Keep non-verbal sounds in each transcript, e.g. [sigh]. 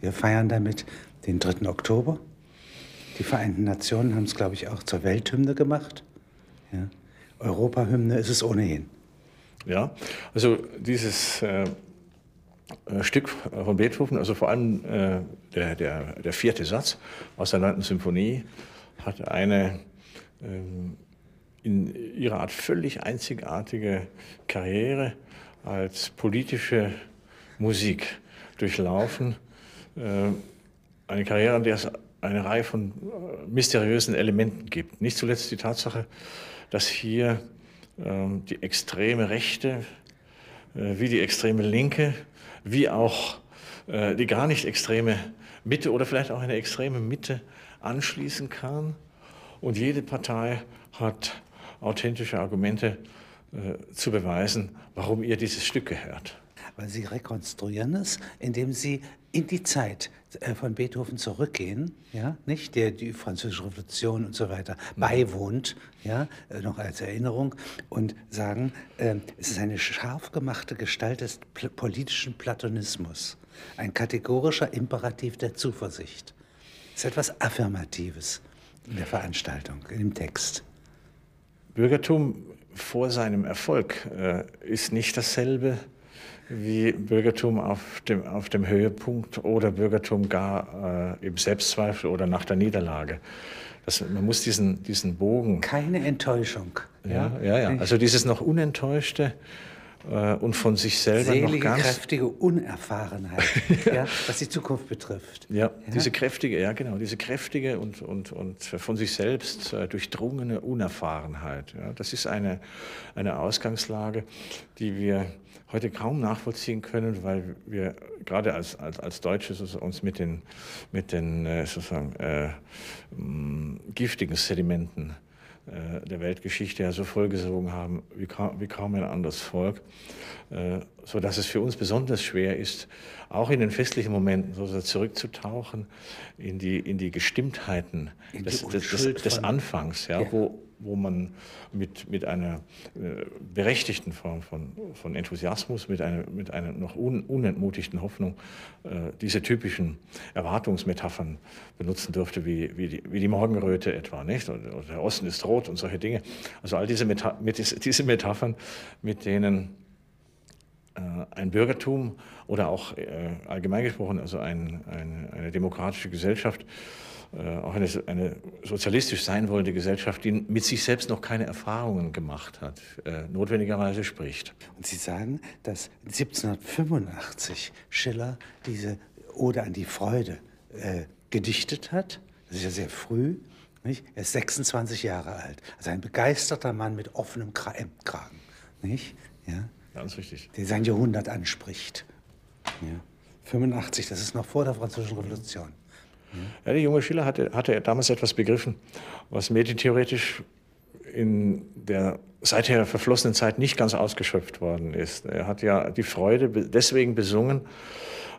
Wir feiern damit den 3. Oktober. Die Vereinten Nationen haben es, glaube ich, auch zur Welthymne gemacht. Ja. Europahymne ist es ohnehin. Ja, also dieses äh, äh Stück von Beethoven, also vor allem äh, der, der, der vierte Satz aus der 9. Symphonie, hat eine ähm, in ihrer Art völlig einzigartige Karriere als politische Musik durchlaufen. Äh, eine Karriere, in der es eine Reihe von äh, mysteriösen Elementen gibt. Nicht zuletzt die Tatsache, dass hier ähm, die extreme Rechte, äh, wie die extreme Linke, wie auch die gar nicht extreme Mitte oder vielleicht auch eine extreme Mitte anschließen kann. Und jede Partei hat authentische Argumente zu beweisen, warum ihr dieses Stück gehört weil sie rekonstruieren es, indem sie in die Zeit äh, von Beethoven zurückgehen, ja, nicht, der die französische Revolution und so weiter mhm. beiwohnt, ja, äh, noch als Erinnerung und sagen, äh, es ist eine scharf gemachte Gestalt des politischen Platonismus, ein kategorischer Imperativ der Zuversicht. Es ist etwas Affirmatives in der Veranstaltung, in dem Text. Bürgertum vor seinem Erfolg äh, ist nicht dasselbe wie Bürgertum auf dem, auf dem Höhepunkt oder Bürgertum gar äh, im Selbstzweifel oder nach der Niederlage. Das, man muss diesen, diesen Bogen. Keine Enttäuschung. Ja, ja, ja. Also dieses noch Unenttäuschte äh, und von sich selber Selige, noch ganz. kräftige Unerfahrenheit, [laughs] ja. was die Zukunft betrifft. Ja, diese kräftige, ja genau, diese kräftige und, und, und von sich selbst äh, durchdrungene Unerfahrenheit. Ja. Das ist eine, eine Ausgangslage, die wir heute kaum nachvollziehen können, weil wir gerade als, als, als Deutsche uns mit den, mit den äh, sozusagen, äh, mh, giftigen Sedimenten äh, der Weltgeschichte ja so vollgesogen haben wie kaum, wie kaum ein anderes Volk, äh, so dass es für uns besonders schwer ist, auch in den festlichen Momenten so zurückzutauchen in die, in die Gestimmtheiten in die des, des, des, Anfangs, ja, ja. Wo, wo man mit, mit einer äh, berechtigten Form von, von Enthusiasmus, mit einer, mit einer noch un, unentmutigten Hoffnung äh, diese typischen Erwartungsmetaphern benutzen durfte, wie, wie, die, wie die Morgenröte etwa, nicht? Oder, oder der Osten ist rot und solche Dinge. Also all diese, Meta mit, diese Metaphern, mit denen äh, ein Bürgertum oder auch äh, allgemein gesprochen, also ein, ein, eine demokratische Gesellschaft, auch eine, eine, sozialistisch sein wollende Gesellschaft, die mit sich selbst noch keine Erfahrungen gemacht hat, äh, notwendigerweise spricht. Und Sie sagen, dass 1785 Schiller diese Ode an die Freude äh, gedichtet hat. Das ist ja sehr früh. Nicht? Er ist 26 Jahre alt. Also ein begeisterter Mann mit offenem Kragen. Nicht? Ja? Ganz richtig. Der sein Jahrhundert anspricht. Ja. 85, das ist noch vor der Französischen Revolution. Ja, der junge Schiller hatte, hatte damals etwas begriffen, was medientheoretisch in der seither verflossenen Zeit nicht ganz ausgeschöpft worden ist. Er hat ja die Freude deswegen besungen,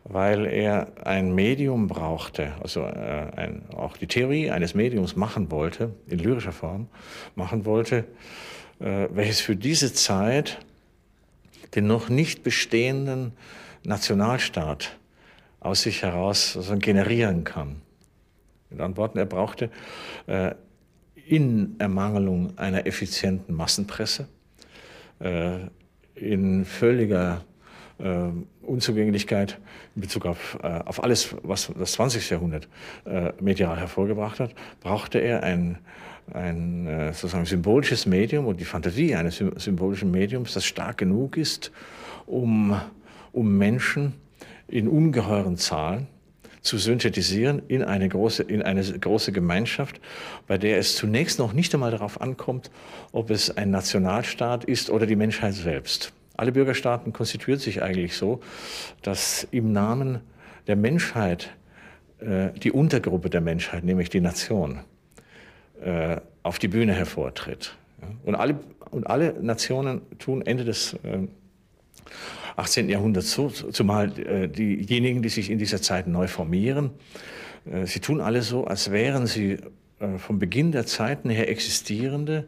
weil er ein Medium brauchte, also äh, ein, auch die Theorie eines Mediums machen wollte, in lyrischer Form machen wollte, äh, welches für diese Zeit den noch nicht bestehenden Nationalstaat aus sich heraus also generieren kann. Mit anderen Worten, er brauchte äh, in Ermangelung einer effizienten Massenpresse, äh, in völliger äh, Unzugänglichkeit in Bezug auf, äh, auf alles, was das 20. Jahrhundert äh, medial hervorgebracht hat, brauchte er ein, ein äh, sozusagen symbolisches Medium und die Fantasie eines symbolischen Mediums, das stark genug ist, um, um Menschen in ungeheuren Zahlen zu synthetisieren in eine große, in eine große Gemeinschaft, bei der es zunächst noch nicht einmal darauf ankommt, ob es ein Nationalstaat ist oder die Menschheit selbst. Alle Bürgerstaaten konstituieren sich eigentlich so, dass im Namen der Menschheit äh, die Untergruppe der Menschheit, nämlich die Nation, äh, auf die Bühne hervortritt. Und alle, und alle Nationen tun Ende des äh, 18. Jahrhunderts so, zumal äh, diejenigen, die sich in dieser Zeit neu formieren, äh, sie tun alle so, als wären sie äh, vom Beginn der Zeiten her existierende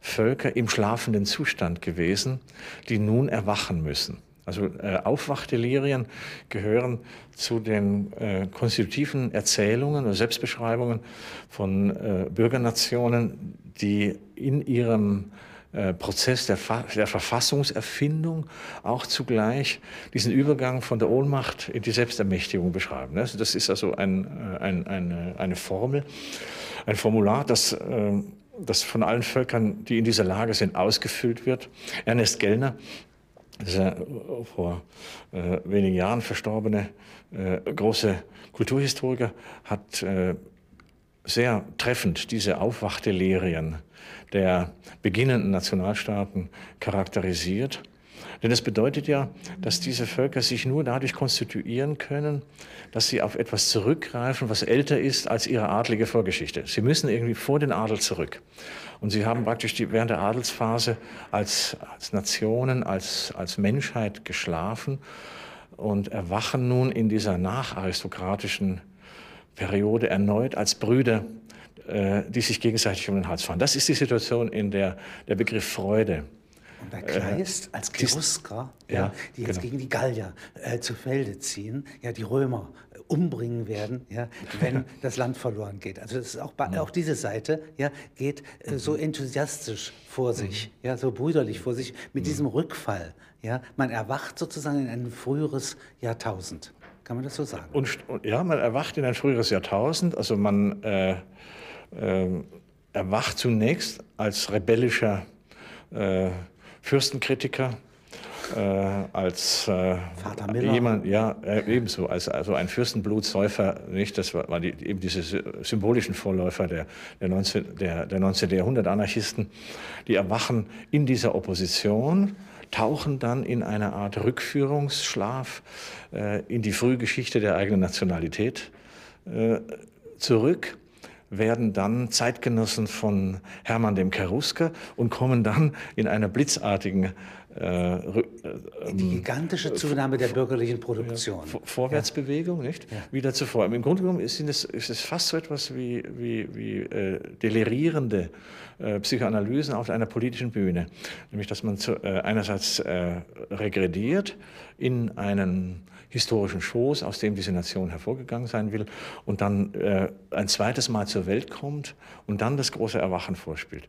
Völker im schlafenden Zustand gewesen, die nun erwachen müssen. Also äh, Aufwachdelirien gehören zu den äh, konstitutiven Erzählungen oder Selbstbeschreibungen von äh, Bürgernationen, die in ihrem äh, Prozess der, der, Verfassungserfindung auch zugleich diesen Übergang von der Ohnmacht in die Selbstermächtigung beschreiben. Also das ist also ein, äh, ein, eine, eine, Formel, ein Formular, das, äh, das von allen Völkern, die in dieser Lage sind, ausgefüllt wird. Ernest Gellner, dieser vor äh, wenigen Jahren verstorbene äh, große Kulturhistoriker, hat äh, sehr treffend diese Aufwachtelerien der beginnenden Nationalstaaten charakterisiert. Denn es bedeutet ja, dass diese Völker sich nur dadurch konstituieren können, dass sie auf etwas zurückgreifen, was älter ist als ihre adlige Vorgeschichte. Sie müssen irgendwie vor den Adel zurück. Und sie haben praktisch die, während der Adelsphase als, als Nationen, als, als Menschheit geschlafen und erwachen nun in dieser nacharistokratischen Periode erneut als Brüder, die sich gegenseitig um den Hals fahren. Das ist die Situation, in der der Begriff Freude und bei Kleist äh, als Cherusker, ja, ja, die jetzt genau. gegen die Gallier äh, zu Felde ziehen, ja, die Römer äh, umbringen werden, ja, wenn das Land verloren geht. Also das ist auch, mhm. auch diese Seite ja, geht äh, so mhm. enthusiastisch vor sich, mhm. ja, so brüderlich vor sich mit diesem Rückfall. Ja, man erwacht sozusagen in ein früheres Jahrtausend. Kann man das so sagen? Und, ja, man erwacht in ein früheres Jahrtausend. Also man äh, äh, erwacht zunächst als rebellischer äh, Fürstenkritiker, äh, als äh, jemand, ja, äh, ebenso, als also ein Fürstenblutsäufer, nicht? Das war, war die, eben diese symbolischen Vorläufer der, der, 19, der, der 19. Jahrhundert-Anarchisten, die erwachen in dieser Opposition, tauchen dann in eine Art Rückführungsschlaf äh, in die Frühgeschichte der eigenen Nationalität äh, zurück werden dann Zeitgenossen von Hermann dem Cherusker und kommen dann in einer blitzartigen äh, die gigantische Zunahme der bürgerlichen Produktion. Ja, Vorwärtsbewegung, nicht? Ja. Wieder zuvor. Im Grunde genommen ist es, ist es fast so etwas wie, wie, wie äh, delirierende äh, Psychoanalysen auf einer politischen Bühne. Nämlich, dass man zu, äh, einerseits äh, regrediert in einen historischen Schoß, aus dem diese Nation hervorgegangen sein will, und dann äh, ein zweites Mal zur Welt kommt und dann das große Erwachen vorspielt.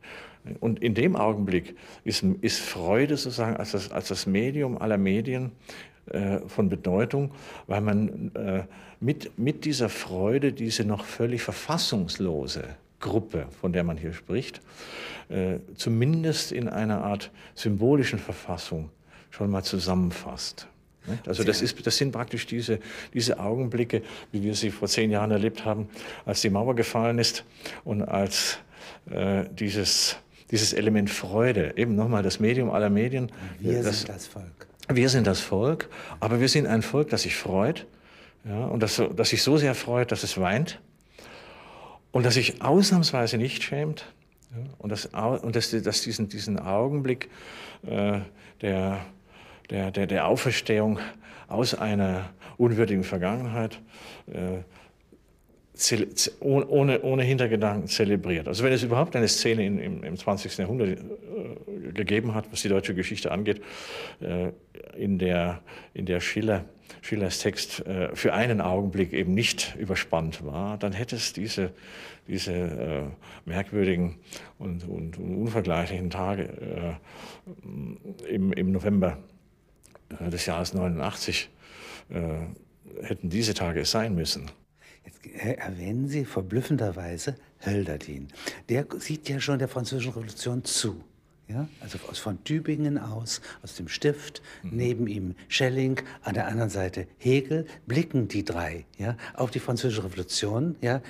Und in dem Augenblick ist, ist Freude sozusagen als das, als das Medium aller Medien äh, von Bedeutung, weil man äh, mit, mit dieser Freude diese noch völlig verfassungslose Gruppe, von der man hier spricht, äh, zumindest in einer Art symbolischen Verfassung schon mal zusammenfasst. Also das, ist, das sind praktisch diese, diese Augenblicke, wie wir sie vor zehn Jahren erlebt haben, als die Mauer gefallen ist und als äh, dieses, dieses Element Freude, eben nochmal das Medium aller Medien. Wir das, sind das Volk. Wir sind das Volk, aber wir sind ein Volk, das sich freut ja, und das, das sich so sehr freut, dass es weint und das sich ausnahmsweise nicht schämt ja, und, das, und das, das diesen, diesen Augenblick äh, der der, der, der Auferstehung aus einer unwürdigen Vergangenheit äh, ohne, ohne Hintergedanken zelebriert. Also wenn es überhaupt eine Szene in, im, im 20. Jahrhundert äh, gegeben hat, was die deutsche Geschichte angeht, äh, in, der, in der Schiller, Schillers Text äh, für einen Augenblick eben nicht überspannt war, dann hätte es diese, diese äh, merkwürdigen und, und, unvergleichlichen Tage äh, im, im November des Jahres 89 äh, hätten diese Tage es sein müssen. Jetzt erwähnen Sie verblüffenderweise Hölderlin. Der sieht ja schon der Französischen Revolution zu. Ja, also von Tübingen aus, aus dem Stift, mhm. neben ihm Schelling, an der anderen Seite Hegel, blicken die drei ja, auf die Französische Revolution, ja,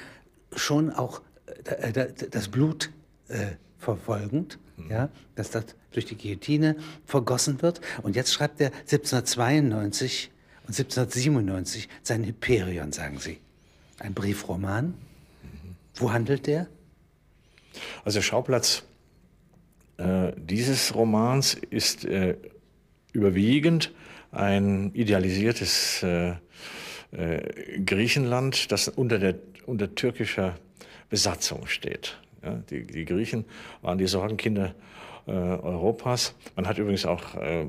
schon auch äh, das Blut äh, verfolgend, mhm. ja, dass das durch die Guillotine vergossen wird. Und jetzt schreibt er 1792 und 1797 sein Hyperion, sagen Sie. Ein Briefroman. Mhm. Wo handelt der? Also Schauplatz äh, dieses Romans ist äh, überwiegend ein idealisiertes äh, äh Griechenland, das unter, der, unter türkischer Besatzung steht. Ja, die, die, Griechen waren die Sorgenkinder äh, Europas. Man hat übrigens auch äh,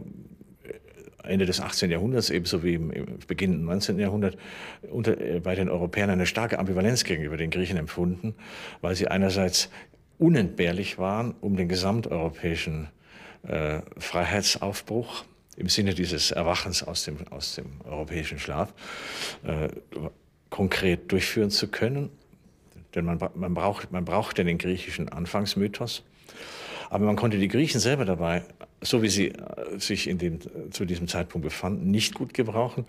Ende des 18. Jahrhunderts, ebenso wie im, Beginn des 19. Jahrhunderts, unter, äh, bei den Europäern eine starke Ambivalenz gegenüber den Griechen empfunden, weil sie einerseits unentbehrlich waren, um den gesamteuropäischen äh, Freiheitsaufbruch im Sinne dieses Erwachens aus dem, aus dem europäischen Schlaf äh, konkret durchführen zu können. Denn man, man, braucht, man braucht den griechischen Anfangsmythos. Aber man konnte die Griechen selber dabei, so wie sie äh, sich in dem, zu diesem Zeitpunkt befanden, nicht gut gebrauchen,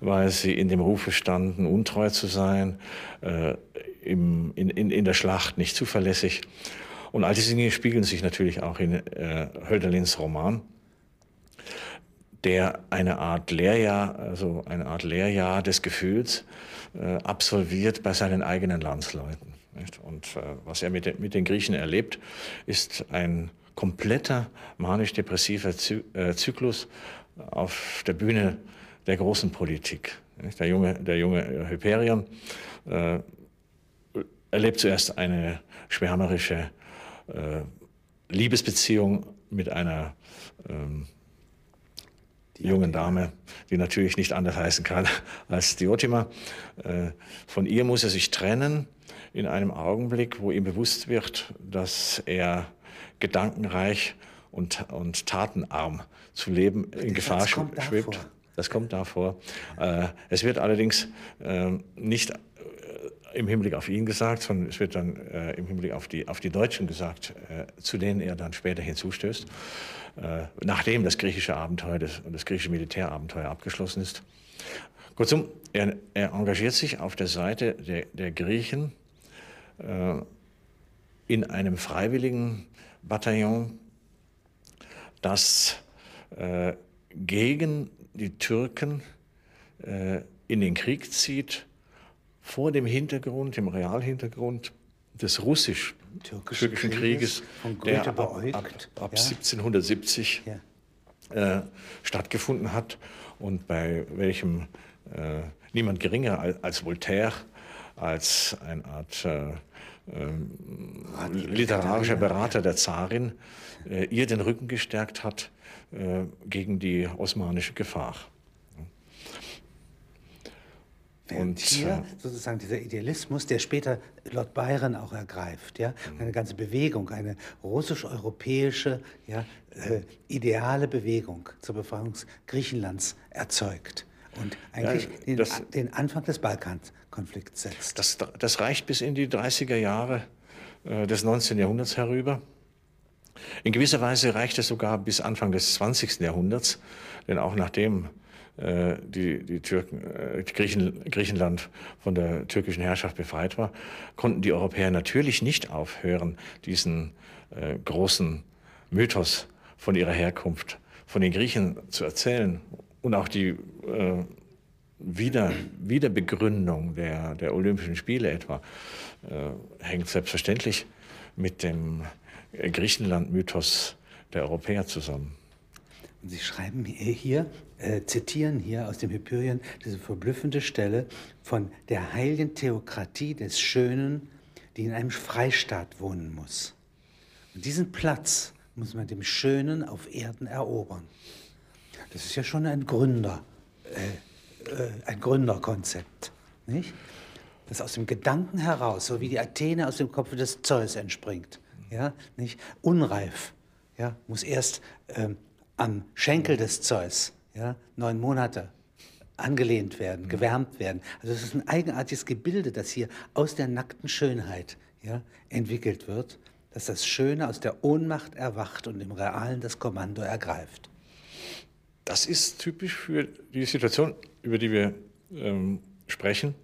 weil sie in dem Rufe standen, untreu zu sein, äh, im, in, in, in der Schlacht nicht zuverlässig. Und all diese Dinge spiegeln sich natürlich auch in äh, Hölderlins Roman, der eine Art Lehrjahr, also eine Art Lehrjahr des Gefühls äh, absolviert bei seinen eigenen Landsleuten. Nicht? Und äh, was er mit den, mit den Griechen erlebt, ist ein kompletter manisch-depressiver Zy äh, Zyklus auf der Bühne der großen Politik. Nicht? Der junge, der junge Hyperion äh, erlebt zuerst eine schwärmerische äh, Liebesbeziehung mit einer ähm, jungen Dame, die natürlich nicht anders heißen kann [laughs] als Diotima. Äh, von ihr muss er sich trennen in einem Augenblick, wo ihm bewusst wird, dass er gedankenreich und, und tatenarm zu leben in Gefahr schwebt. Das kommt davor. Äh, es wird allerdings äh, nicht im Hinblick auf ihn gesagt, sondern es wird dann äh, im Hinblick auf die, auf die Deutschen gesagt, äh, zu denen er dann später hinzustößt, äh, nachdem das griechische Abenteuer das, das griechische Militärabenteuer abgeschlossen ist. Kurzum, er, er engagiert sich auf der Seite der, der Griechen in einem freiwilligen Bataillon, das äh, gegen die Türken äh, in den Krieg zieht vor dem Hintergrund, dem Realhintergrund des russisch-türkischen Krieges, der ab, ab, ab ja. 1770 ja. äh, stattgefunden hat und bei welchem äh, niemand geringer als, als, Voltaire als eine Art äh, literarischer Berater der Zarin äh, ihr den Rücken gestärkt hat äh, gegen die osmanische Gefahr. Und hier sozusagen dieser Idealismus, der später Lord Byron auch ergreift, ja, mhm. eine ganze Bewegung, eine russisch-europäische, ja, äh, ideale Bewegung zur Befreiung Griechenlands erzeugt und eigentlich ja, den, den, Anfang des Balkankonflikts setzt. Das, das, reicht bis in die 30er Jahre äh, des 19. Jahrhunderts herüber. In gewisser Weise reicht es sogar bis Anfang des 20. Jahrhunderts, denn auch nachdem äh, die, die, Türken, äh, Griechen, Griechenland von der türkischen Herrschaft befreit war, konnten die Europäer natürlich nicht aufhören, diesen äh, großen Mythos von ihrer Herkunft, von den Griechen zu erzählen und auch die äh, Wieder, Wiederbegründung der, der Olympischen Spiele etwa äh, hängt selbstverständlich mit dem Griechenland-Mythos der Europäer zusammen. Und Sie schreiben hier, äh, zitieren hier aus dem Hyperion diese verblüffende Stelle von der heiligen Theokratie des Schönen, die in einem Freistaat wohnen muss. Und diesen Platz muss man dem Schönen auf Erden erobern. Das ist ja schon ein Gründer, äh, ein Gründerkonzept, nicht? Das aus dem Gedanken heraus, so wie die Athene aus dem Kopf des Zeus entspringt, ja, nicht? Unreif, ja, muss erst ähm, am Schenkel des Zeus, ja, neun Monate angelehnt werden, mhm. gewärmt werden. Also es ist ein eigenartiges Gebilde, das hier aus der nackten Schönheit ja, entwickelt wird, dass das Schöne aus der Ohnmacht erwacht und im Realen das Kommando ergreift. Das ist typisch für die Situation, über die wir ähm, sprechen,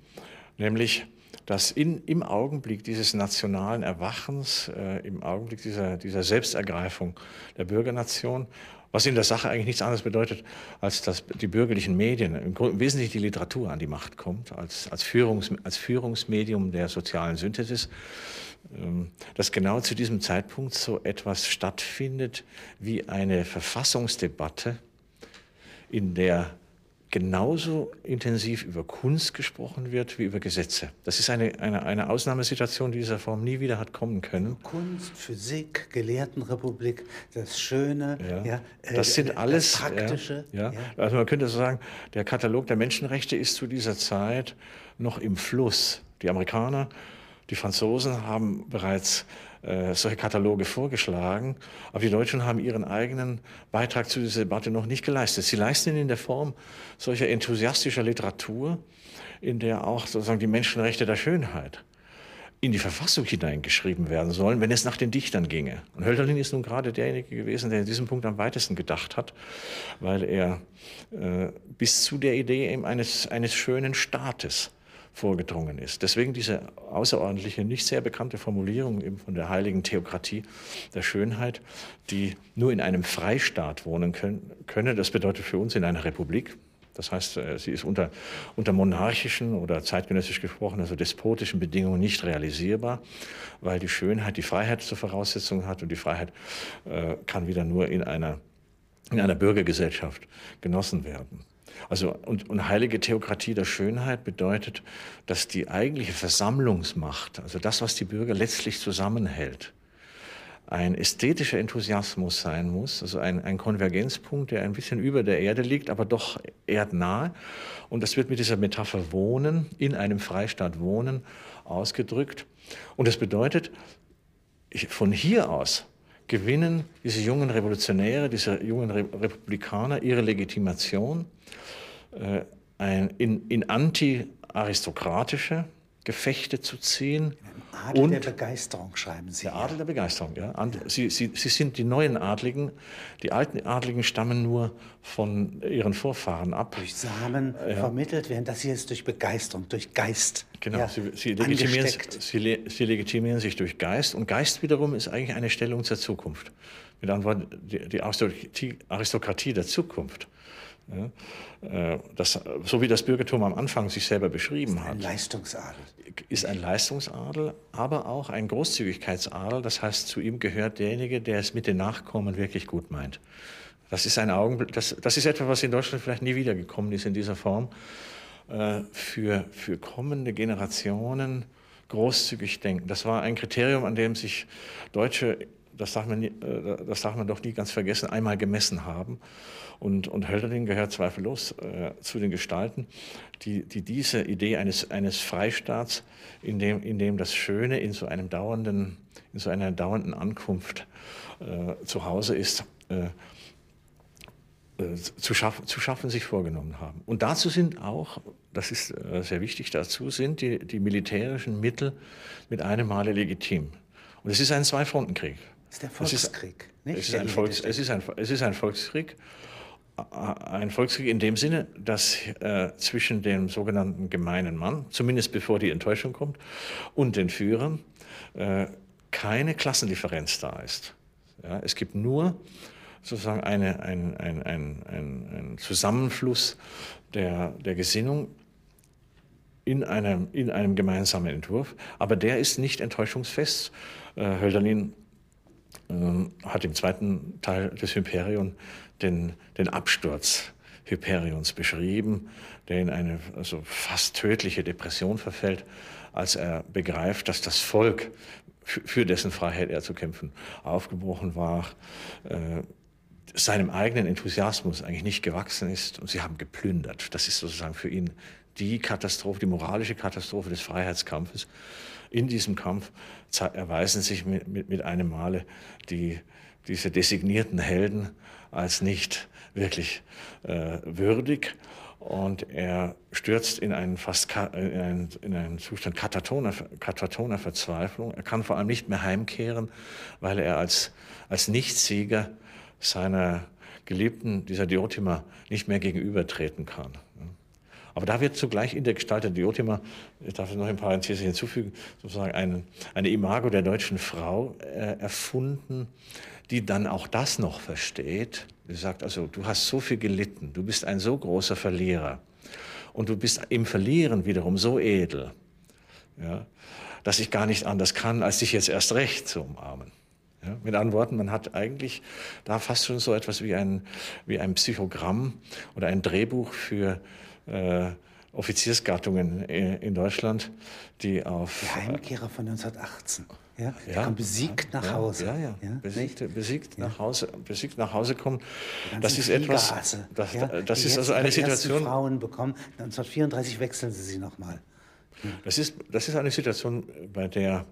nämlich dass in, im Augenblick dieses nationalen Erwachens, äh, im Augenblick dieser, dieser Selbstergreifung der Bürgernation was in der Sache eigentlich nichts anderes bedeutet, als dass die bürgerlichen Medien, im, im Wesentlichen die Literatur an die Macht kommt, als, als, Führungs, als Führungsmedium der sozialen Synthesis, ähm, dass genau zu diesem Zeitpunkt so etwas stattfindet wie eine Verfassungsdebatte, in der genauso intensiv über Kunst gesprochen wird wie über Gesetze. Das ist eine, eine, eine Ausnahmesituation, die dieser Form nie wieder hat kommen können. Kunst, Physik, Gelehrtenrepublik, das Schöne, ja, ja äh, das sind alles das Praktische. Ja, ja, Also man könnte so sagen, der Katalog der Menschenrechte ist zu dieser Zeit noch im Fluss. Die Amerikaner, die Franzosen haben bereits äh, solche Kataloge vorgeschlagen, aber die Deutschen haben ihren eigenen Beitrag zu dieser Debatte noch nicht geleistet. Sie leisten ihn in der Form solcher enthusiastischer Literatur, in der auch sozusagen die Menschenrechte der Schönheit in die Verfassung hineingeschrieben werden sollen, wenn es nach den Dichtern ginge. Und Hölderlin ist nun gerade derjenige gewesen, der in diesem Punkt am weitesten gedacht hat, weil er äh, bis zu der Idee eben eines, eines schönen Staates vorgedrungen ist. Deswegen diese außerordentliche, nicht sehr bekannte Formulierung eben von der heiligen Theokratie der Schönheit, die nur in einem Freistaat wohnen könne. Das bedeutet für uns in einer Republik. Das heißt, äh, sie ist unter, unter monarchischen oder zeitgenössisch gesprochen, also despotischen Bedingungen nicht realisierbar, weil die Schönheit die Freiheit zur Voraussetzung hat und die Freiheit äh, kann wieder nur in einer, in einer Bürgergesellschaft genossen werden. Also, und, und heilige Theokratie der Schönheit bedeutet, dass die eigentliche Versammlungsmacht, also das, was die Bürger letztlich zusammenhält, ein ästhetischer Enthusiasmus sein muss, also ein, ein Konvergenzpunkt, der ein bisschen über der Erde liegt, aber doch erdnah. Und das wird mit dieser Metapher Wohnen, in einem Freistaat Wohnen, ausgedrückt. Und das bedeutet, von hier aus gewinnen diese jungen Revolutionäre, diese jungen Republikaner ihre Legitimation äh, ein, in, in anti-aristokratische Gefechte zu ziehen. Adel und der Begeisterung schreiben Sie. Der Adel der Begeisterung, ja. Sie, Sie, Sie sind die neuen Adligen. Die alten Adligen stammen nur von ihren Vorfahren ab. Durch Samen ja. vermittelt werden. Das hier ist durch Begeisterung, durch Geist. Genau, ja, Sie, Sie, legitimieren, Sie, Sie, legitimieren, sich durch Geist. Und Geist wiederum ist eigentlich eine Stellung zur Zukunft. Mit anderen Worten, die, die Aristokratie der Zukunft ja, äh, das, so wie das Bürgertum am Anfang sich selber beschrieben ist hat. Ein Leistungsadel. Ist ein Leistungsadel, aber auch ein Großzügigkeitsadel. Das heißt, zu ihm gehört derjenige, der es mit den Nachkommen wirklich gut meint. Das ist ein Augenblick, das, das ist etwas, was in Deutschland vielleicht nie wiedergekommen ist in dieser Form. Äh, für, für kommende Generationen großzügig denken. Das war ein Kriterium, an dem sich Deutsche das darf, man, äh, das darf man doch nie ganz vergessen, einmal gemessen haben. Und, und Hölderlin gehört zweifellos äh, zu den Gestalten, die, die diese Idee eines, eines Freistaats, in dem, in dem das Schöne in so, einem dauernden, in so einer dauernden Ankunft äh, zu Hause ist, äh, zu schaffen, zu schaffen sich vorgenommen haben. Und dazu sind auch, das ist äh, sehr wichtig, dazu sind die, die militärischen Mittel mit einem Male legitim. Und es ist ein Zwei-Fronten-Krieg. Es ist der Volkskrieg, es ist, nicht? Es ist, ein Volks, es, ist ein, es ist ein Volkskrieg. Ein Volkskrieg in dem Sinne, dass äh, zwischen dem sogenannten gemeinen Mann, zumindest bevor die Enttäuschung kommt, und den Führern äh, keine Klassendifferenz da ist. Ja, es gibt nur sozusagen eine, ein, ein, ein, ein, Zusammenfluss der, der Gesinnung in einem, in einem gemeinsamen Entwurf, aber der ist nicht enttäuschungsfest. Äh, Hölderlin ähm, hat im zweiten Teil des Hyperion den, den Absturz Hyperions beschrieben, der in eine also fast tödliche Depression verfällt, als er begreift, dass das Volk, für dessen Freiheit er zu kämpfen aufgebrochen war, äh, seinem eigenen Enthusiasmus eigentlich nicht gewachsen ist und sie haben geplündert. Das ist sozusagen für ihn die Katastrophe, die moralische Katastrophe des Freiheitskampfes. In diesem Kampf erweisen sich mit, mit, mit einem Male die, diese designierten Helden als nicht wirklich äh, würdig. Und er stürzt in einen fast in einen, in einen Zustand katatoner, katatoner Verzweiflung. Er kann vor allem nicht mehr heimkehren, weil er als, als Nichtsieger seiner Geliebten, dieser Diotima, nicht mehr gegenübertreten kann. Aber da wird zugleich in der Gestalt der Diotima, ich darf noch ein paar Parenthese hinzufügen, sozusagen eine, eine Imago der deutschen Frau äh, erfunden, die dann auch das noch versteht. Sie sagt also, du hast so viel gelitten, du bist ein so großer Verlierer und du bist im Verlieren wiederum so edel, ja, dass ich gar nicht anders kann, als dich jetzt erst recht zu umarmen. Ja, mit anderen Worten, man hat eigentlich da fast schon so etwas wie ein, wie ein Psychogramm oder ein Drehbuch für äh, Offiziersgattungen in Deutschland, die auf... Der Heimkehrer von 1918. Ja, der ja, kommt besiegt nach Hause. Ja, ja, ja. Besiegt, besiegt nach Hause, besiegt nach Hause kommen. Das ist etwas. Das, das ist also eine Situation. Frauen bekommen. 1934 wechseln sie sie nochmal. Das ist, das ist eine Situation, bei der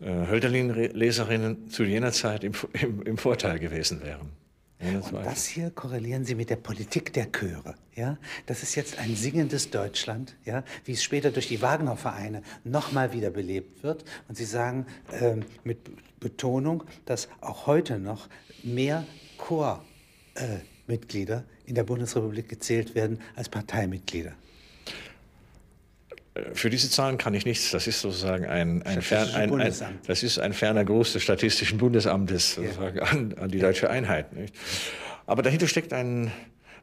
Hölderlin-Leserinnen zu jener Zeit im, [laughs] im, im Vorteil gewesen wären. Und das hier korrelieren Sie mit der Politik der Chöre. Ja? Das ist jetzt ein singendes Deutschland, ja? wie es später durch die Wagner-Vereine nochmal wiederbelebt wird. Und Sie sagen äh, mit Betonung, dass auch heute noch mehr Chormitglieder äh, in der Bundesrepublik gezählt werden als Parteimitglieder. Für diese Zahlen kann ich nichts. Das ist sozusagen ein, ein, fern, ein, ein das ist ein ferner Gruß des Statistischen Bundesamtes sozusagen ja. an, an, die deutsche Einheit. Nicht? Aber dahinter steckt ein,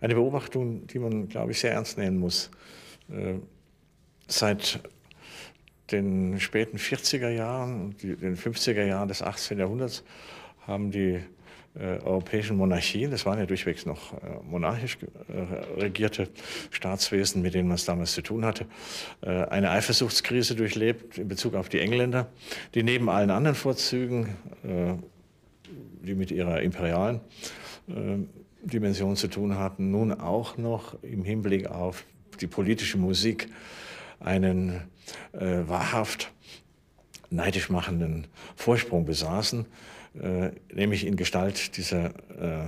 eine Beobachtung, die man, glaube ich, sehr ernst nehmen muss. Äh, seit den späten 40er Jahren und den 50er Jahren des 18. Jahrhunderts haben die äh, europäischen Monarchien, das waren ja durchwegs noch äh, monarchisch äh, regierte Staatswesen, mit denen man es damals zu tun hatte, eine Eifersuchtskrise durchlebt in Bezug auf die Engländer, die neben allen anderen Vorzügen, die mit ihrer imperialen Dimension zu tun hatten, nun auch noch im Hinblick auf die politische Musik einen wahrhaft neidisch machenden Vorsprung besaßen äh, nämlich in Gestalt dieser äh,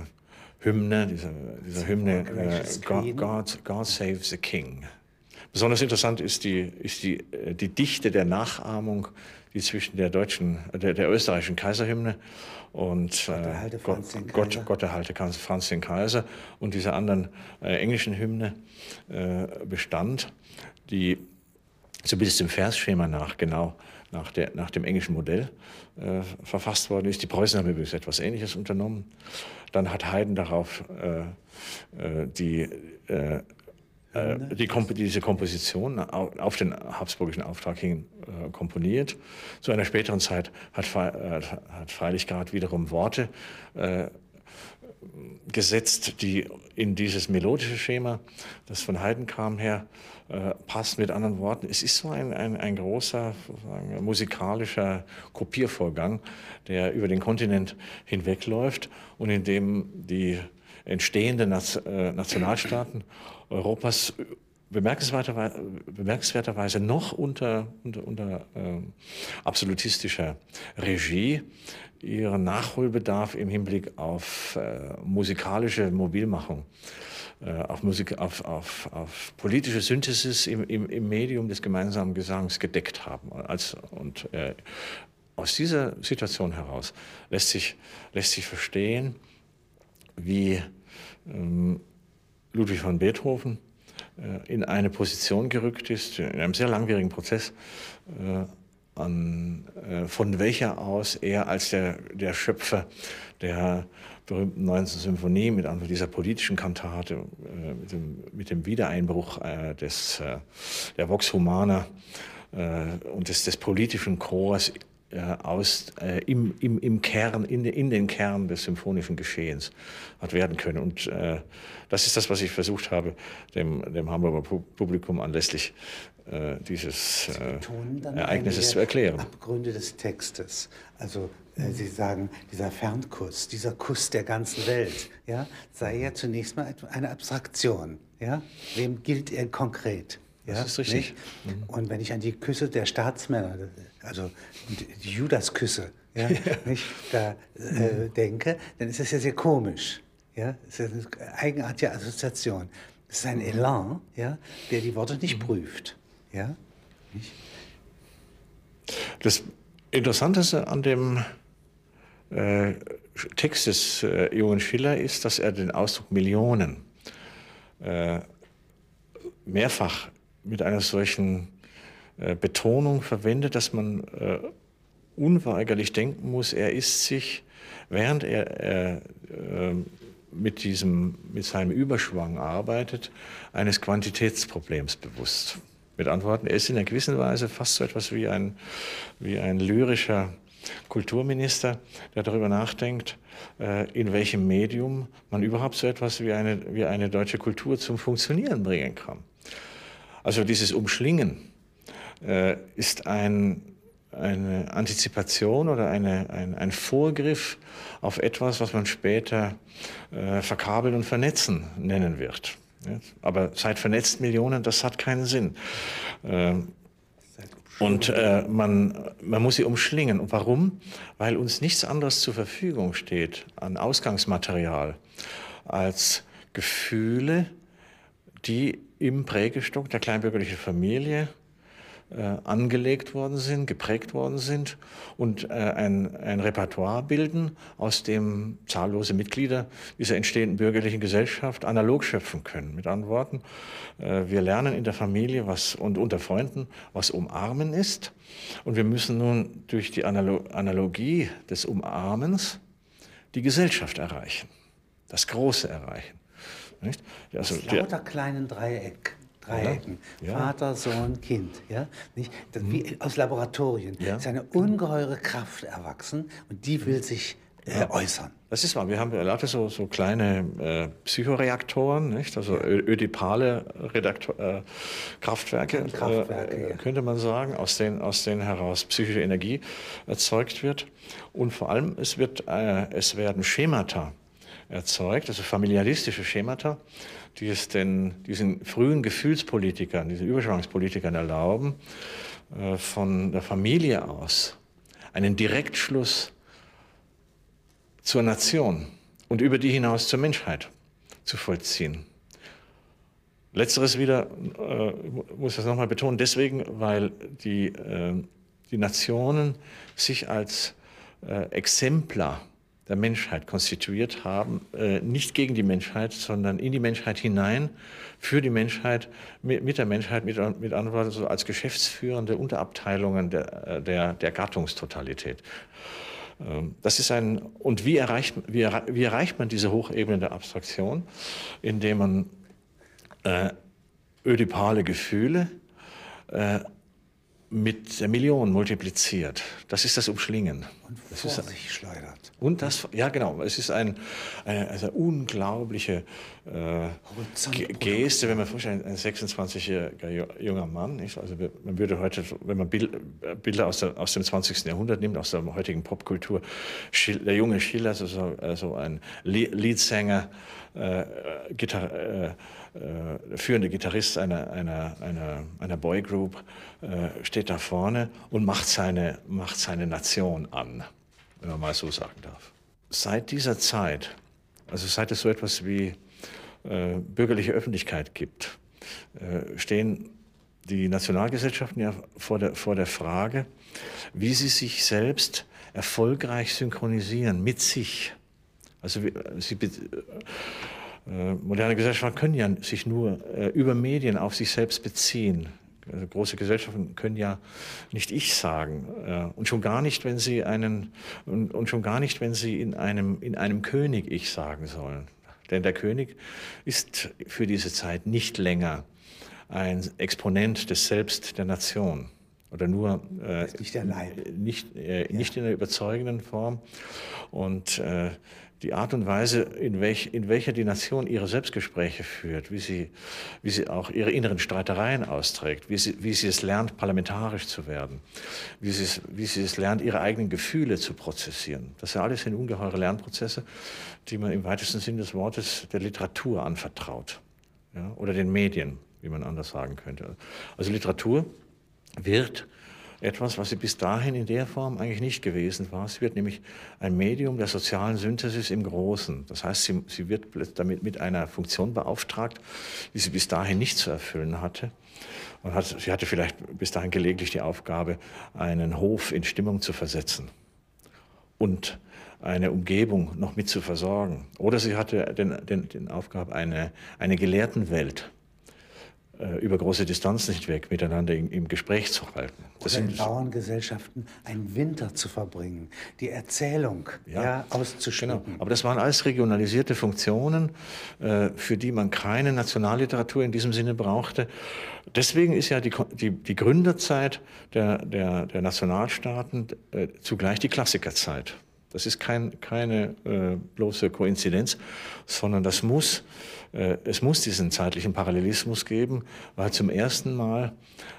Hymne, dieser, dieser Hymne äh, God, God, Save the King. Besonders interessant ist die, ist die, äh, die Dichte der Nachahmung, die zwischen der deutschen, der, der österreichischen Kaiserhymne und äh, Gott, Gott, Gott erhalte Franz den Kaiser und dieser anderen äh, englischen Hymne äh, bestand, die zumindest dem Versschema nach genau nach, der, nach dem englischen Modell äh, verfasst worden ist. Die Preußen haben übrigens etwas Ähnliches unternommen. Dann hat Haydn darauf äh, äh die, äh, äh, die Komp diese Komposition auf den habsburgischen Auftrag hin komponiert. Zu einer späteren Zeit hat, hat Freilich gerade wiederum Worte gesetzt, die in dieses melodische Schema, das von Haydn kam her, äh, passt. Mit anderen Worten, es ist so ein, ein, ein großer musikalischer Kopiervorgang, der über den Kontinent hinwegläuft und in dem die entstehenden äh, Nationalstaaten Europas bemerkenswerterweise, bemerkenswerterweise noch unter, unter, unter äh, absolutistischer Regie ihren Nachholbedarf im Hinblick auf äh, musikalische Mobilmachung, äh, auf, Musik, auf, auf, auf politische Synthesis im, im, im Medium des gemeinsamen Gesangs gedeckt haben. Als, und äh, aus dieser Situation heraus lässt sich, lässt sich verstehen, wie ähm, Ludwig von Beethoven äh, in eine Position gerückt ist, in einem sehr langwierigen Prozess, äh, an, äh, von welcher aus er als der, der Schöpfer der berühmten 19. Symphonie mit einfach dieser politischen Kantate, mit, dem, mit dem Wiedereinbruch des, der Vox Humana und des, des politischen Chors aus, äh, im, im, im Kern, in, in den Kern des symphonischen Geschehens hat werden können. Und äh, das ist das, was ich versucht habe, dem, dem Hamburger Publikum anlässlich äh, dieses äh, Ereignisses zu erklären. Abgründe des Textes. Also äh, Sie sagen, dieser Fernkuss, dieser Kuss der ganzen Welt, ja, sei ja zunächst mal eine Abstraktion. Ja? Wem gilt er konkret? Ja, das ist richtig. Mhm. Und wenn ich an die Küsse der Staatsmänner, also die Judasküsse, [laughs] ja, nicht, da äh, denke, dann ist das ja sehr komisch. Ja? Das ist eine eigenartige Assoziation. Es ist ein Elan, ja, der die Worte nicht mhm. prüft. Ja? Nicht? Das Interessanteste an dem äh, Text des äh, jungen Schiller ist, dass er den Ausdruck Millionen äh, mehrfach mit einer solchen äh, Betonung verwendet, dass man äh, unweigerlich denken muss, er ist sich, während er äh, mit, diesem, mit seinem Überschwang arbeitet, eines Quantitätsproblems bewusst. Mit Antworten, er ist in einer gewissen Weise fast so etwas wie ein, wie ein lyrischer Kulturminister, der darüber nachdenkt, äh, in welchem Medium man überhaupt so etwas wie eine, wie eine deutsche Kultur zum Funktionieren bringen kann. Also dieses Umschlingen äh, ist ein, eine Antizipation oder eine, ein, ein Vorgriff auf etwas, was man später äh, verkabeln und vernetzen nennen wird. Aber seit vernetzt Millionen, das hat keinen Sinn. Ähm, und äh, man, man muss sie umschlingen. Und warum? Weil uns nichts anderes zur Verfügung steht an Ausgangsmaterial als Gefühle, die im Prägestock der kleinbürgerlichen Familie äh, angelegt worden sind, geprägt worden sind und äh, ein, ein Repertoire bilden, aus dem zahllose Mitglieder dieser entstehenden bürgerlichen Gesellschaft analog schöpfen können. Mit anderen Worten, äh, wir lernen in der Familie was, und unter Freunden, was Umarmen ist. Und wir müssen nun durch die Analo Analogie des Umarmens die Gesellschaft erreichen, das Große erreichen. Nicht? Also, Aus lauter kleinen Dreieck. Dreiecken. Ja. Vater, Sohn, Kind. Ja? Nicht? Das, wie mhm. aus Laboratorien. Ja. ist eine ungeheure Kraft erwachsen und die will sich äh, ja. äußern. Das ist wahr. Wir haben lauter so, so kleine äh, Psychoreaktoren, nicht? also ödipale Redaktor, äh, Kraftwerke, Kraftwerke äh, ja. könnte man sagen, aus denen, aus denen heraus psychische Energie erzeugt wird. Und vor allem, es, wird, äh, es werden Schemata erzeugt, also familiaristische Schemata, die es den, diesen frühen Gefühlspolitikern, diesen Überschwangspolitikern erlauben, äh, von der Familie aus einen Direktschluss zur Nation und über die hinaus zur Menschheit zu vollziehen. Letzteres wieder, äh, muss ich das nochmal betonen, deswegen, weil die, äh, die Nationen sich als äh, Exemplar der Menschheit konstituiert haben, äh, nicht gegen die Menschheit, sondern in die Menschheit hinein, für die Menschheit, mit, der Menschheit, mit, mit anderen so als geschäftsführende Unterabteilungen der, äh, der, der Gattungstotalität. Ähm, das ist ein, und wie erreicht, wie, wie erreicht man diese Hochebene der Abstraktion? Indem man äh, ödipale Gefühle äh, mit der Million multipliziert. Das ist das Umschlingen. Und das vor ist, sich schleudert. Und das, ja genau, es ist ein, eine, eine unglaubliche äh, Geste, wenn man vorstellt, ein 26-jähriger junger Mann, nicht? also man würde heute, wenn man Bilder aus, der, aus dem 20. Jahrhundert nimmt, aus der heutigen Popkultur, der junge Schiller, also, also ein Leadsänger, äh, Gitar äh, äh, führende Gitarrist einer, einer, einer, einer Boygroup äh, steht da vorne und macht seine, macht seine Nation an, wenn man mal so sagen darf. Seit dieser Zeit, also seit es so etwas wie äh, bürgerliche Öffentlichkeit gibt, äh, stehen die Nationalgesellschaften ja vor der, vor der Frage, wie sie sich selbst erfolgreich synchronisieren mit sich. Also sie, äh, moderne Gesellschaften können ja sich nur äh, über Medien auf sich selbst beziehen. Also große Gesellschaften können ja nicht ich sagen äh, und schon gar nicht, wenn sie einen und, und schon gar nicht, wenn sie in einem in einem König ich sagen sollen. Denn der König ist für diese Zeit nicht länger ein Exponent des Selbst der Nation oder nur äh, nicht, nicht, äh, ja. nicht in der überzeugenden Form und die Art und Weise, in, welch, in welcher die Nation ihre Selbstgespräche führt, wie sie, wie sie auch ihre inneren Streitereien austrägt, wie sie, wie sie es lernt, parlamentarisch zu werden, wie sie, es, wie sie es lernt, ihre eigenen Gefühle zu prozessieren. Das sind alles ungeheure Lernprozesse, die man im weitesten Sinn des Wortes der Literatur anvertraut ja, oder den Medien, wie man anders sagen könnte. Also Literatur wird etwas, was sie bis dahin in der Form eigentlich nicht gewesen war. Sie wird nämlich ein Medium der sozialen Synthesis im Großen. Das heißt, sie, sie wird damit mit einer Funktion beauftragt, die sie bis dahin nicht zu erfüllen hatte. Und hat, sie hatte vielleicht bis dahin gelegentlich die Aufgabe, einen Hof in Stimmung zu versetzen und eine Umgebung noch mit zu versorgen. Oder sie hatte den, den, den Aufgabe, eine, eine Gelehrtenwelt über große Distanzen hinweg miteinander im, im Gespräch zu halten. Das Oder in Bauerngesellschaften einen Winter zu verbringen, die Erzählung ja, ja auszuschmücken. Genau. Aber das waren alles regionalisierte Funktionen, äh, für die man keine Nationalliteratur in diesem Sinne brauchte. Deswegen ist ja die, die, die Gründerzeit der, der, der Nationalstaaten äh, zugleich die Klassikerzeit. Das ist kein, keine äh, bloße Koinzidenz, sondern das muss, äh, es muss diesen zeitlichen Parallelismus geben, weil zum ersten Mal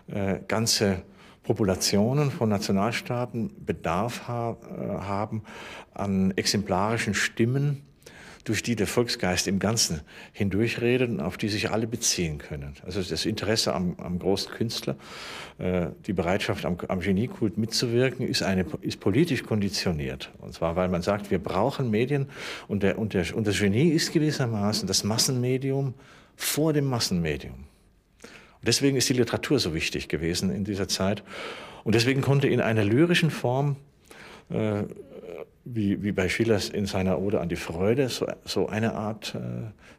äh, ganze Populationen von Nationalstaaten Bedarf äh, haben an exemplarischen Stimmen, durch die der Volksgeist im Ganzen hindurchredet und auf die sich alle beziehen können. Also das Interesse am, am großen Künstler, äh, die Bereitschaft am, am, Geniekult mitzuwirken, ist, eine, ist politisch konditioniert. Und zwar, weil man sagt, wir brauchen Medien und, der, und, der, und das Genie ist gewissermaßen das Massenmedium vor dem Massenmedium. Und deswegen ist die Literatur so wichtig gewesen in dieser Zeit. Und deswegen konnte in einer lyrischen Form äh, wie, wie bei Schiller in seiner Ode an die Freude, so, so eine Art äh,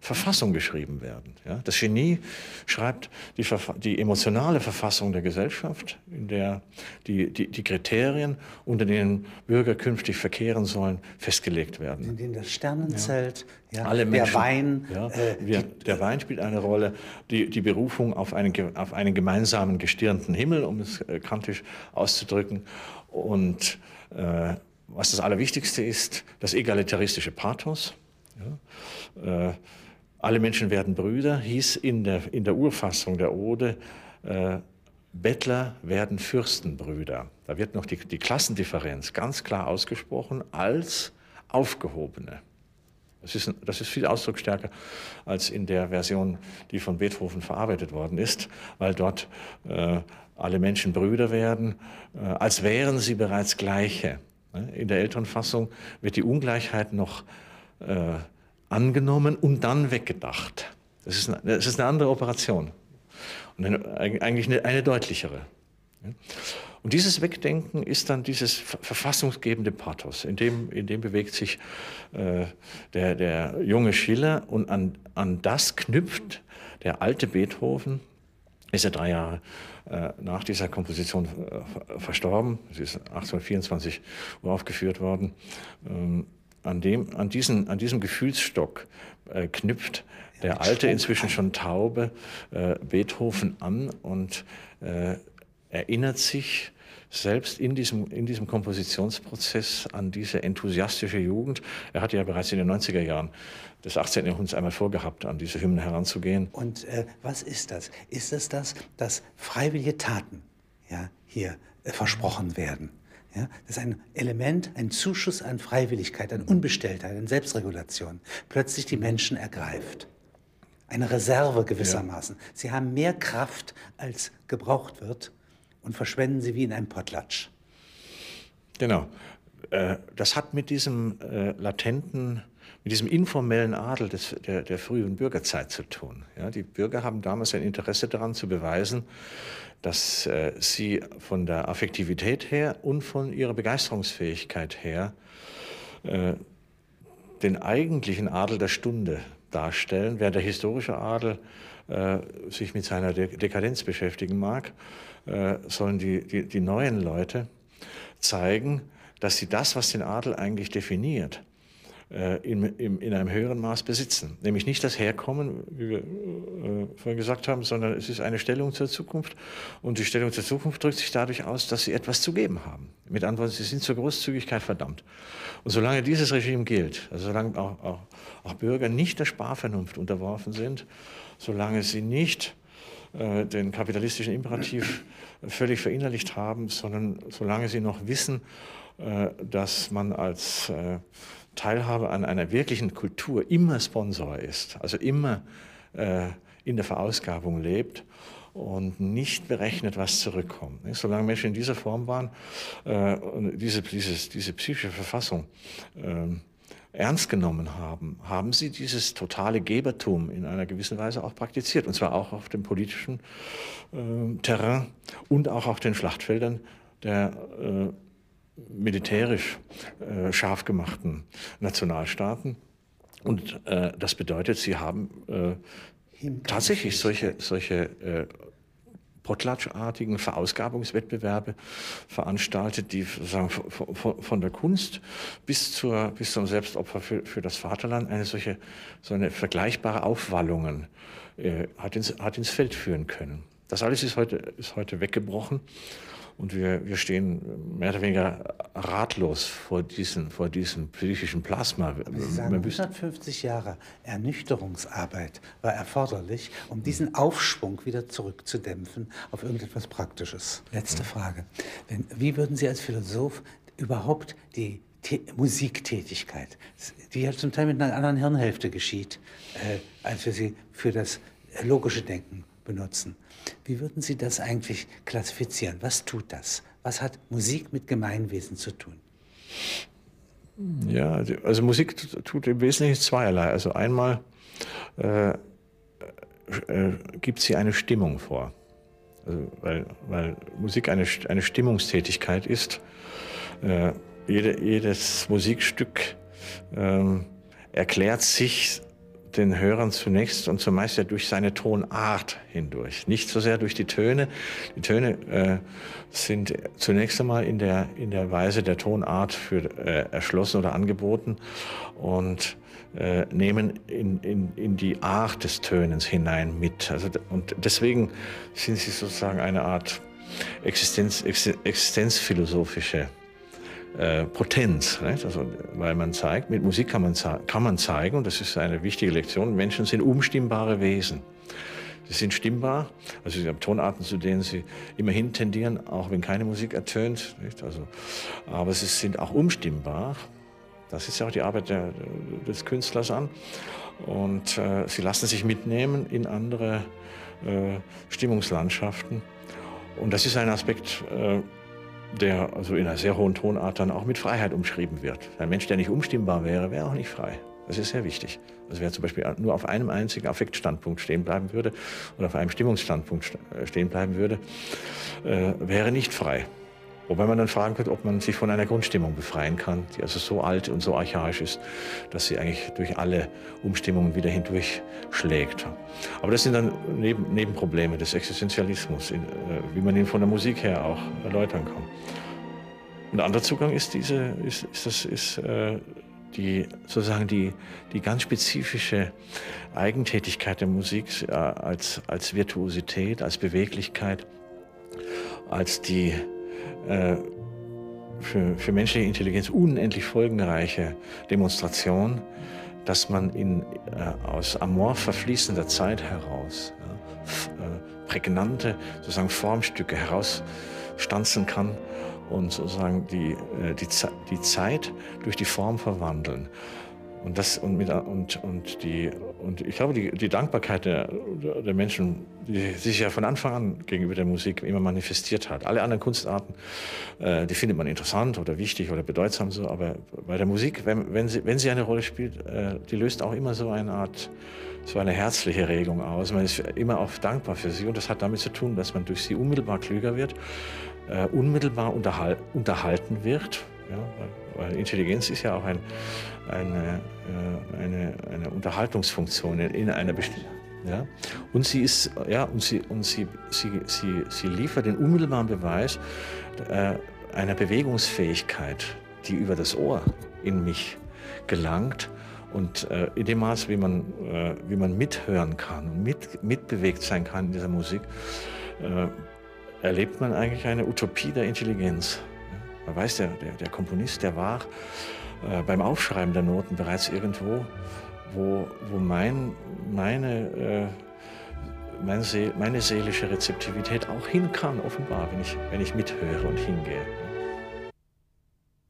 Verfassung geschrieben werden. Ja? Das Genie schreibt die, die, emotionale Verfassung der Gesellschaft, in der die, die, die, Kriterien, unter denen Bürger künftig verkehren sollen, festgelegt werden. In denen das Sternenzelt, ja. Ja, Alle Menschen, der Wein. Ja, äh, wir, der Wein spielt eine Rolle, die, die Berufung auf einen, auf einen gemeinsamen gestirnten Himmel, um es äh, kantisch auszudrücken. Und äh, was das Allerwichtigste ist, das egalitaristische Pathos. Ja. Äh, alle Menschen werden Brüder, hieß in der, in der Urfassung der Ode, äh, Bettler werden Fürstenbrüder. Da wird noch die, die Klassendifferenz ganz klar ausgesprochen als Aufgehobene. Das ist, das ist viel ausdrucksstärker als in der Version, die von Beethoven verarbeitet worden ist, weil dort äh, alle Menschen Brüder werden, äh, als wären sie bereits Gleiche. In der älteren Fassung wird die Ungleichheit noch äh, angenommen und dann weggedacht. Das ist, eine, das ist eine andere Operation und eine, eigentlich eine, eine deutlichere. Und dieses Wegdenken ist dann dieses verfassungsgebende Pathos, in dem, in dem bewegt sich äh, der, der junge Schiller und an, an das knüpft der alte Beethoven, ist er drei Jahre äh, nach dieser Komposition äh, verstorben. Sie ist 1824 aufgeführt worden. Ähm, an, dem, an, diesen, an diesem Gefühlsstock äh, knüpft der alte, inzwischen schon taube Beethoven an und erinnert sich selbst in diesem, in diesem Kompositionsprozess an diese enthusiastische Jugend. Er hatte ja bereits in den 90er Jahren des 18. Jahrhunderts einmal vorgehabt, an diese Hymnen heranzugehen. Und äh, was ist das? Ist es das, dass freiwillige Taten ja, hier äh, versprochen werden? Ja, das ist ein Element, ein Zuschuss an Freiwilligkeit, an Unbestelltheit, an Selbstregulation, plötzlich die Menschen ergreift. Eine Reserve gewissermaßen. Ja. Sie haben mehr Kraft, als gebraucht wird und verschwenden sie wie in einem Potlatsch. Genau. Äh, das hat mit diesem äh, latenten mit diesem informellen Adel des, der, der, frühen Bürgerzeit zu tun. Ja, die Bürger haben damals ein Interesse daran zu beweisen, dass äh, sie von der Affektivität her und von ihrer Begeisterungsfähigkeit her den eigentlichen Adel der Stunde darstellen, während der historische Adel äh, sich mit seiner De Dekadenz beschäftigen mag, äh, sollen die, die, die neuen Leute zeigen, dass sie das, was den Adel eigentlich definiert, äh, in, in, in, einem höheren Maß besitzen. Nämlich nicht das Herkommen, wie wir äh, vorhin gesagt haben, sondern es ist eine Stellung zur Zukunft. Und die Stellung zur Zukunft drückt sich dadurch aus, dass sie etwas zu geben haben. Mit anderen sie sind zur Großzügigkeit verdammt. Und solange dieses Regime gilt, also solange auch, auch, auch Bürger nicht der Sparvernunft unterworfen sind, solange sie nicht äh, den kapitalistischen Imperativ völlig verinnerlicht haben, sondern solange sie noch wissen, dass man als äh, Teilhabe an einer wirklichen Kultur immer Sponsor ist, also immer äh, in der Verausgabung lebt und nicht berechnet, was zurückkommt. Solange Menschen in dieser Form waren äh, und diese, dieses, diese psychische Verfassung äh, ernst genommen haben, haben sie dieses totale Gebertum in einer gewissen Weise auch praktiziert. Und zwar auch auf dem politischen äh, Terrain und auch auf den Schlachtfeldern der äh, militärisch äh, scharf gemachten Nationalstaaten. Und äh, das bedeutet, sie haben äh, tatsächlich solche, solche äh, potlatschartigen Verausgabungswettbewerbe veranstaltet, die sagen, von, von, der Kunst bis, zur, bis zum Selbstopfer für, für das Vaterland eine solche so eine vergleichbare Aufwallungen äh, hat, ins, hat ins Feld führen können. Das alles ist heute, ist heute weggebrochen. Und wir, wir stehen mehr oder weniger ratlos vor, diesen, vor diesem psychischen Plasma. Sie sagen, 150 Jahre Ernüchterungsarbeit war erforderlich, um diesen Aufschwung wieder zurückzudämpfen auf irgendetwas Praktisches. Letzte Frage. Wie würden Sie als Philosoph überhaupt die Musiktätigkeit, die ja zum Teil mit einer anderen Hirnhälfte geschieht, äh, als wir sie für das logische Denken benutzen. Wie würden Sie das eigentlich klassifizieren? Was tut das? Was hat Musik mit Gemeinwesen zu tun? Ja, also Musik tut im Wesentlichen zweierlei. Also einmal äh, äh, gibt sie eine Stimmung vor. Also weil, weil Musik eine, eine Stimmungstätigkeit ist. Äh, jede, jedes Musikstück ähm, erklärt sich den Hörern zunächst und zumeist ja durch seine Tonart hindurch. Nicht so sehr durch die Töne. Die Töne äh, sind zunächst einmal in der, in der Weise der Tonart für äh, erschlossen oder angeboten und äh, nehmen in, in, in die Art des Tönens hinein mit. Also, und deswegen sind sie sozusagen eine Art Existenz, existenzphilosophische äh, Potenz. Nicht? Also, weil man zeigt, mit Musik kann man, kann man zeigen, und das ist eine wichtige Lektion, Menschen sind umstimmbare Wesen. Sie sind stimmbar, also sie haben Tonarten, zu denen sie immerhin tendieren, auch wenn keine Musik ertönt. Nicht? Also, aber sie sind auch umstimmbar. Das ist ja auch die Arbeit der, des Künstlers an. Und äh, sie lassen sich mitnehmen in andere äh, Stimmungslandschaften. Und das ist ein Aspekt, äh, der also in einer sehr hohen Tonart dann auch mit Freiheit umschrieben wird. Ein Mensch, der nicht umstimmbar wäre, wäre auch nicht frei. Das ist sehr wichtig. Also wer zum Beispiel nur auf einem einzigen Affektstandpunkt stehen bleiben würde oder auf einem Stimmungsstandpunkt äh, stehen bleiben würde, äh, wäre nicht frei. Wobei man dann fragen könnte, ob man sich von einer Grundstimmung befreien kann, die also so alt und so archaisch ist, dass sie eigentlich durch alle Umstimmungen wieder hindurch schlägt. Aber das sind dann Neben Nebenprobleme des Existenzialismus, äh, wie man ihn von der Musik her auch erläutern kann. Ein anderer Zugang ist diese, ist, ist das, ist, äh, die, sozusagen die, die ganz spezifische Eigentätigkeit der Musik äh, als, als Virtuosität, als Beweglichkeit, als die äh, für, für menschliche Intelligenz unendlich folgenreiche Demonstration, dass man in, äh, aus amorph verfließender Zeit heraus ja, äh, prägnante sozusagen Formstücke herausstanzen kann und sozusagen die, äh, die, die Zeit durch die Form verwandeln. Und, das, und, mit, und, und, die, und ich glaube, die, die Dankbarkeit der, der Menschen, die sich ja von Anfang an gegenüber der Musik immer manifestiert hat. Alle anderen Kunstarten, äh, die findet man interessant oder wichtig oder bedeutsam so, aber bei der Musik, wenn, wenn, sie, wenn sie eine Rolle spielt, äh, die löst auch immer so eine Art, so eine herzliche Regung aus. Man ist immer auch dankbar für sie und das hat damit zu tun, dass man durch sie unmittelbar klüger wird, äh, unmittelbar unterhal unterhalten wird, ja, weil Intelligenz ist ja auch ein, eine, äh, eine, eine Unterhaltungsfunktion in einer bestimmten. Ja? Und sie ist, ja, und sie, und sie, sie, sie, sie liefert den unmittelbaren Beweis äh, einer Bewegungsfähigkeit, die über das Ohr in mich gelangt. Und äh, in dem Maß, wie man, äh, wie man mithören kann, mit, mitbewegt sein kann in dieser Musik, äh, erlebt man eigentlich eine Utopie der Intelligenz. Man weiß, der, der, der Komponist, der war äh, beim Aufschreiben der Noten bereits irgendwo, wo, wo mein, meine, äh, meine, See, meine seelische Rezeptivität auch hin kann, offenbar, wenn ich, wenn ich mithöre und hingehe.